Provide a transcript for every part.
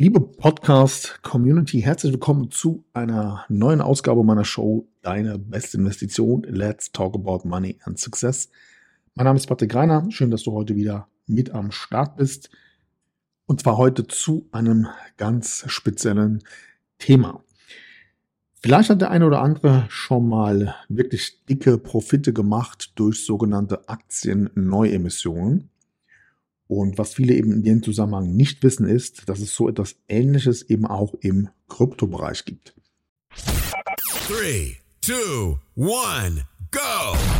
Liebe Podcast-Community, herzlich willkommen zu einer neuen Ausgabe meiner Show Deine beste Investition. Let's talk about money and success. Mein Name ist Patrick Reiner. Schön, dass du heute wieder mit am Start bist. Und zwar heute zu einem ganz speziellen Thema. Vielleicht hat der eine oder andere schon mal wirklich dicke Profite gemacht durch sogenannte Aktien-Neuemissionen. Und was viele eben in dem Zusammenhang nicht wissen, ist, dass es so etwas Ähnliches eben auch im Kryptobereich gibt. 3, 2, 1. go.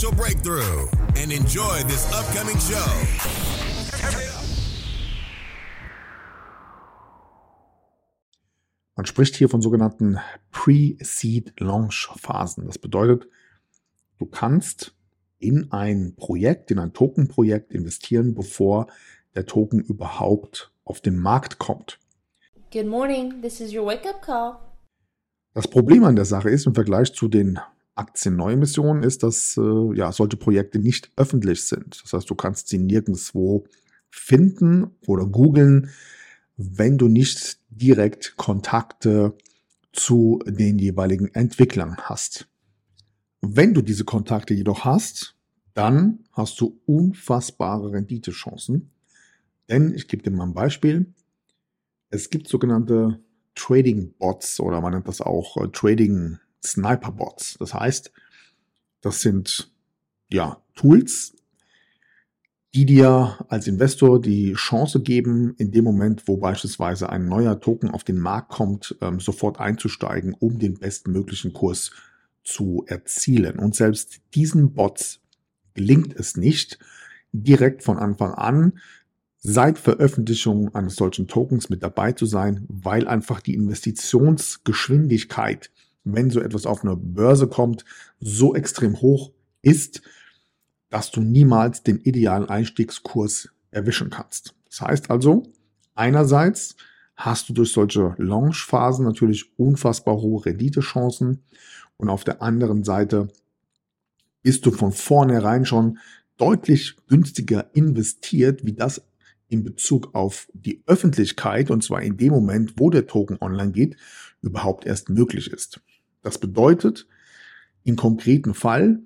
breakthrough and enjoy this upcoming show. Man spricht hier von sogenannten Pre-Seed-Launch-Phasen. Das bedeutet, du kannst in ein Projekt, in ein Token-Projekt investieren, bevor der Token überhaupt auf den Markt kommt. Good morning, this is your wake-up call. Das Problem an der Sache ist im Vergleich zu den Aktienneuemissionen ist, dass äh, ja, solche Projekte nicht öffentlich sind. Das heißt, du kannst sie nirgendwo finden oder googeln, wenn du nicht direkt Kontakte zu den jeweiligen Entwicklern hast. Wenn du diese Kontakte jedoch hast, dann hast du unfassbare Renditechancen. Denn ich gebe dir mal ein Beispiel. Es gibt sogenannte Trading Bots oder man nennt das auch äh, Trading Sniper-Bots. Das heißt, das sind ja Tools, die dir als Investor die Chance geben, in dem Moment, wo beispielsweise ein neuer Token auf den Markt kommt, ähm, sofort einzusteigen, um den bestmöglichen Kurs zu erzielen. Und selbst diesen Bots gelingt es nicht, direkt von Anfang an seit Veröffentlichung eines solchen Tokens mit dabei zu sein, weil einfach die Investitionsgeschwindigkeit wenn so etwas auf eine Börse kommt, so extrem hoch ist, dass du niemals den idealen Einstiegskurs erwischen kannst. Das heißt also, einerseits hast du durch solche Launch-Phasen natürlich unfassbar hohe Renditechancen und auf der anderen Seite bist du von vornherein schon deutlich günstiger investiert, wie das in Bezug auf die Öffentlichkeit, und zwar in dem Moment, wo der Token online geht, überhaupt erst möglich ist. Das bedeutet, im konkreten Fall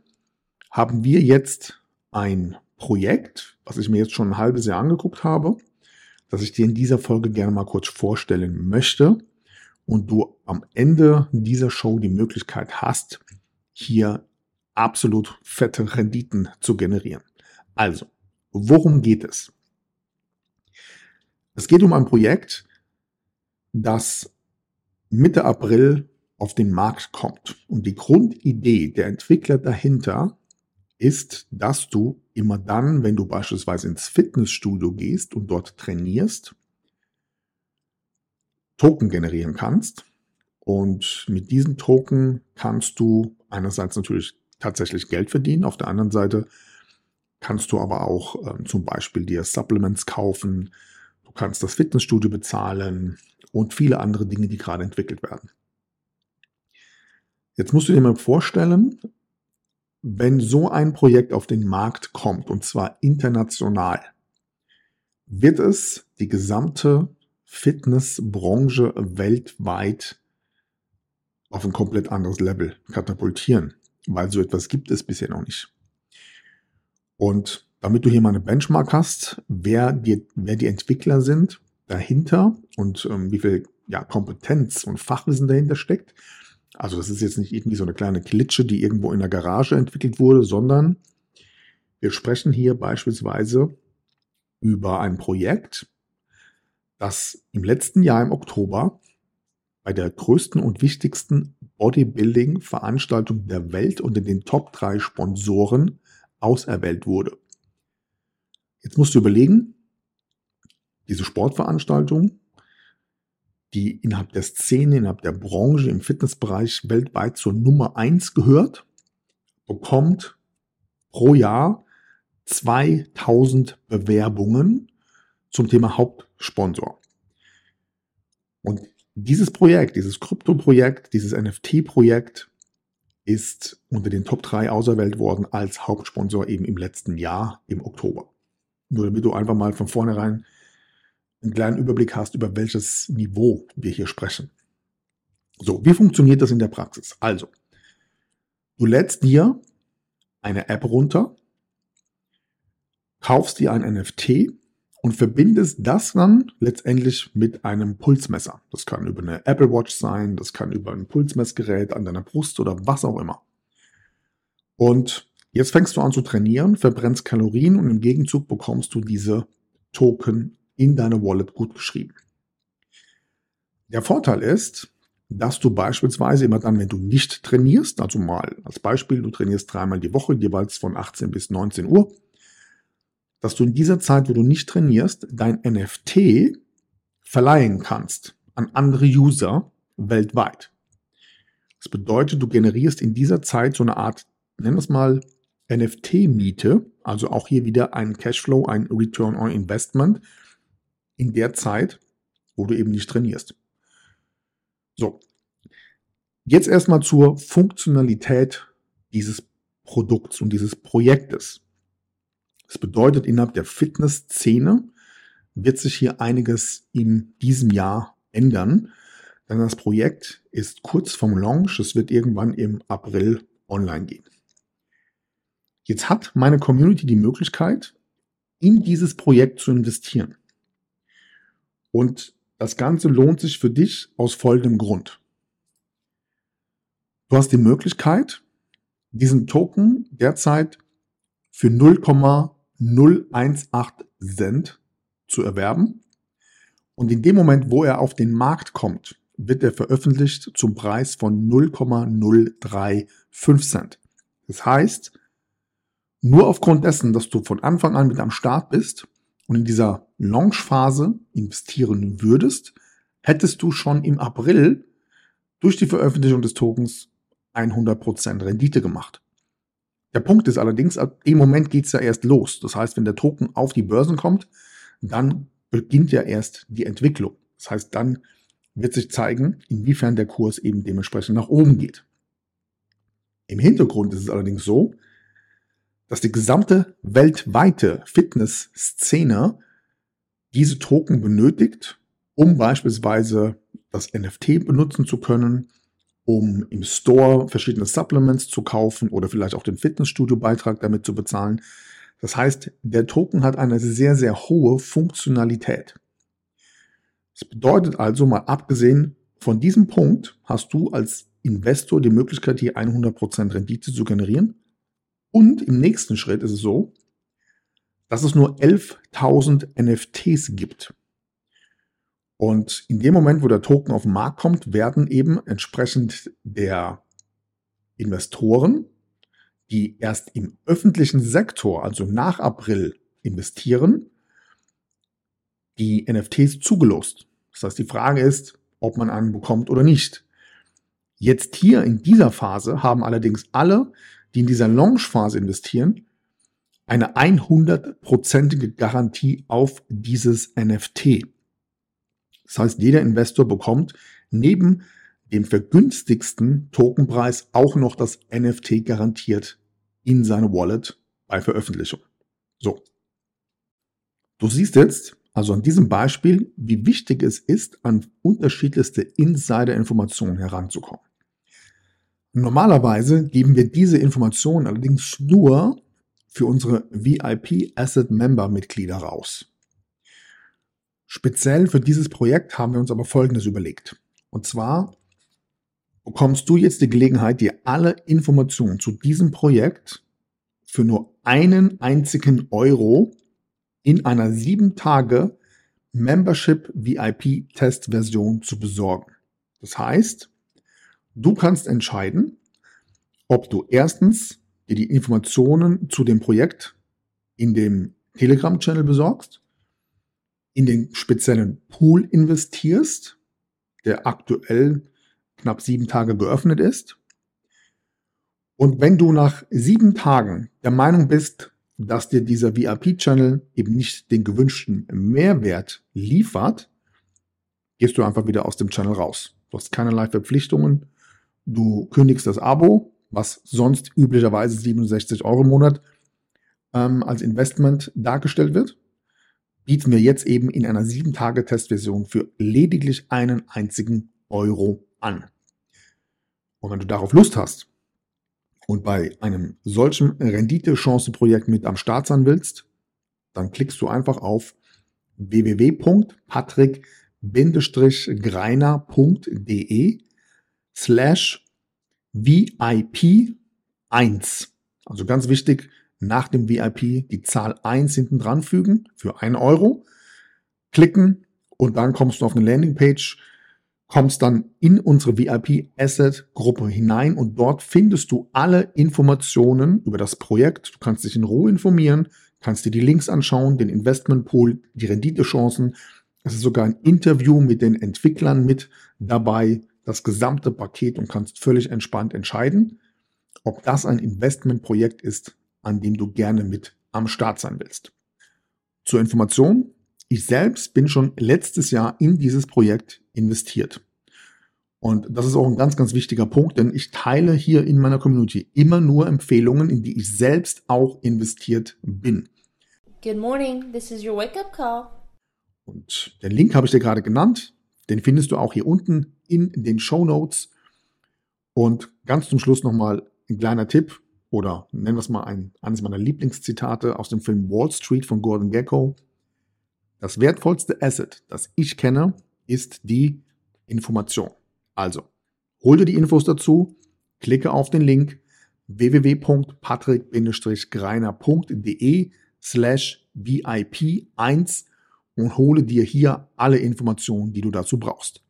haben wir jetzt ein Projekt, was ich mir jetzt schon ein halbes Jahr angeguckt habe, das ich dir in dieser Folge gerne mal kurz vorstellen möchte und du am Ende dieser Show die Möglichkeit hast, hier absolut fette Renditen zu generieren. Also, worum geht es? Es geht um ein Projekt, das Mitte April auf den Markt kommt. Und die Grundidee der Entwickler dahinter ist, dass du immer dann, wenn du beispielsweise ins Fitnessstudio gehst und dort trainierst, Token generieren kannst. Und mit diesen Token kannst du einerseits natürlich tatsächlich Geld verdienen, auf der anderen Seite kannst du aber auch äh, zum Beispiel dir Supplements kaufen, du kannst das Fitnessstudio bezahlen und viele andere Dinge, die gerade entwickelt werden. Jetzt musst du dir mal vorstellen, wenn so ein Projekt auf den Markt kommt, und zwar international, wird es die gesamte Fitnessbranche weltweit auf ein komplett anderes Level katapultieren, weil so etwas gibt es bisher noch nicht. Und damit du hier mal eine Benchmark hast, wer die, wer die Entwickler sind dahinter und ähm, wie viel ja, Kompetenz und Fachwissen dahinter steckt, also das ist jetzt nicht irgendwie so eine kleine Klitsche, die irgendwo in der Garage entwickelt wurde, sondern wir sprechen hier beispielsweise über ein Projekt, das im letzten Jahr im Oktober bei der größten und wichtigsten Bodybuilding-Veranstaltung der Welt unter den Top 3 Sponsoren auserwählt wurde. Jetzt musst du überlegen, diese Sportveranstaltung die innerhalb der Szene, innerhalb der Branche im Fitnessbereich weltweit zur Nummer eins gehört, bekommt pro Jahr 2000 Bewerbungen zum Thema Hauptsponsor. Und dieses Projekt, dieses Krypto-Projekt, dieses NFT-Projekt ist unter den Top 3 auserwählt worden als Hauptsponsor eben im letzten Jahr, im Oktober. Nur damit du einfach mal von vornherein einen kleinen Überblick hast, über welches Niveau wir hier sprechen. So, wie funktioniert das in der Praxis? Also, du lädst dir eine App runter, kaufst dir ein NFT und verbindest das dann letztendlich mit einem Pulsmesser. Das kann über eine Apple Watch sein, das kann über ein Pulsmessgerät an deiner Brust oder was auch immer. Und jetzt fängst du an zu trainieren, verbrennst Kalorien und im Gegenzug bekommst du diese Token in deine Wallet gut geschrieben. Der Vorteil ist, dass du beispielsweise immer dann, wenn du nicht trainierst, also mal als Beispiel, du trainierst dreimal die Woche, jeweils von 18 bis 19 Uhr, dass du in dieser Zeit, wo du nicht trainierst, dein NFT verleihen kannst an andere User weltweit. Das bedeutet, du generierst in dieser Zeit so eine Art, nennen wir es mal, NFT-Miete, also auch hier wieder ein Cashflow, ein Return on Investment in der Zeit, wo du eben nicht trainierst. So, jetzt erstmal zur Funktionalität dieses Produkts und dieses Projektes. Das bedeutet, innerhalb der Fitnessszene wird sich hier einiges in diesem Jahr ändern, denn das Projekt ist kurz vom Launch. Es wird irgendwann im April online gehen. Jetzt hat meine Community die Möglichkeit, in dieses Projekt zu investieren. Und das Ganze lohnt sich für dich aus folgendem Grund. Du hast die Möglichkeit, diesen Token derzeit für 0,018 Cent zu erwerben. Und in dem Moment, wo er auf den Markt kommt, wird er veröffentlicht zum Preis von 0,035 Cent. Das heißt, nur aufgrund dessen, dass du von Anfang an mit am Start bist und in dieser Launchphase investieren würdest, hättest du schon im April durch die Veröffentlichung des Tokens 100% Rendite gemacht. Der Punkt ist allerdings, dem Moment geht es ja erst los. Das heißt, wenn der Token auf die Börsen kommt, dann beginnt ja erst die Entwicklung. Das heißt, dann wird sich zeigen, inwiefern der Kurs eben dementsprechend nach oben geht. Im Hintergrund ist es allerdings so, dass die gesamte weltweite Fitnessszene diese Token benötigt, um beispielsweise das NFT benutzen zu können, um im Store verschiedene Supplements zu kaufen oder vielleicht auch den Fitnessstudio-Beitrag damit zu bezahlen. Das heißt, der Token hat eine sehr, sehr hohe Funktionalität. Das bedeutet also, mal abgesehen von diesem Punkt, hast du als Investor die Möglichkeit, hier 100% Rendite zu generieren. Und im nächsten Schritt ist es so, dass es nur 11.000 NFTs gibt. Und in dem Moment, wo der Token auf den Markt kommt, werden eben entsprechend der Investoren, die erst im öffentlichen Sektor, also nach April investieren, die NFTs zugelost. Das heißt, die Frage ist, ob man einen bekommt oder nicht. Jetzt hier in dieser Phase haben allerdings alle, die in dieser Launch-Phase investieren, eine 100%ige Garantie auf dieses NFT. Das heißt, jeder Investor bekommt neben dem vergünstigsten Tokenpreis auch noch das NFT garantiert in seine Wallet bei Veröffentlichung. So. Du siehst jetzt also an diesem Beispiel, wie wichtig es ist, an unterschiedlichste Insider-Informationen heranzukommen. Normalerweise geben wir diese Informationen allerdings nur für unsere VIP Asset Member Mitglieder raus. Speziell für dieses Projekt haben wir uns aber Folgendes überlegt. Und zwar bekommst du jetzt die Gelegenheit, dir alle Informationen zu diesem Projekt für nur einen einzigen Euro in einer sieben Tage Membership VIP Test Version zu besorgen. Das heißt, du kannst entscheiden, ob du erstens dir die Informationen zu dem Projekt in dem Telegram-Channel besorgst in den speziellen Pool investierst, der aktuell knapp sieben Tage geöffnet ist. Und wenn du nach sieben Tagen der Meinung bist, dass dir dieser VIP-Channel eben nicht den gewünschten Mehrwert liefert, gehst du einfach wieder aus dem Channel raus. Du hast keinerlei Verpflichtungen. Du kündigst das Abo, was sonst üblicherweise 67 Euro im Monat ähm, als Investment dargestellt wird. Bieten wir jetzt eben in einer 7-Tage-Testversion für lediglich einen einzigen Euro an. Und wenn du darauf Lust hast und bei einem solchen Rendite-Chance-Projekt mit am Start sein willst, dann klickst du einfach auf www.patrick-greiner.de slash VIP 1. Also ganz wichtig, nach dem VIP die Zahl 1 hinten dran fügen für 1 Euro, klicken und dann kommst du auf eine Landingpage, kommst dann in unsere VIP Asset Gruppe hinein und dort findest du alle Informationen über das Projekt. Du kannst dich in Ruhe informieren, kannst dir die Links anschauen, den Investment Pool, die Renditechancen. Es ist sogar ein Interview mit den Entwicklern mit dabei, das gesamte Paket und kannst völlig entspannt entscheiden, ob das ein Investmentprojekt ist, an dem du gerne mit am Start sein willst. Zur Information, ich selbst bin schon letztes Jahr in dieses Projekt investiert. Und das ist auch ein ganz, ganz wichtiger Punkt, denn ich teile hier in meiner Community immer nur Empfehlungen, in die ich selbst auch investiert bin. Good morning, this is your wake up call. Und den Link habe ich dir gerade genannt. Den findest du auch hier unten in den Show Notes. Und ganz zum Schluss nochmal ein kleiner Tipp oder nennen wir es mal ein, eines meiner Lieblingszitate aus dem Film Wall Street von Gordon Gecko. Das wertvollste Asset, das ich kenne, ist die Information. Also, hol dir die Infos dazu, klicke auf den Link www.patrick-greiner.de slash VIP1 und hole dir hier alle Informationen, die du dazu brauchst.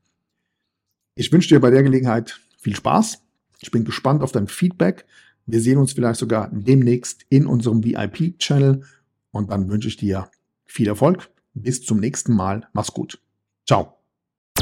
Ich wünsche dir bei der Gelegenheit viel Spaß. Ich bin gespannt auf dein Feedback. Wir sehen uns vielleicht sogar demnächst in unserem VIP-Channel und dann wünsche ich dir viel Erfolg. Bis zum nächsten Mal. Mach's gut. Ciao.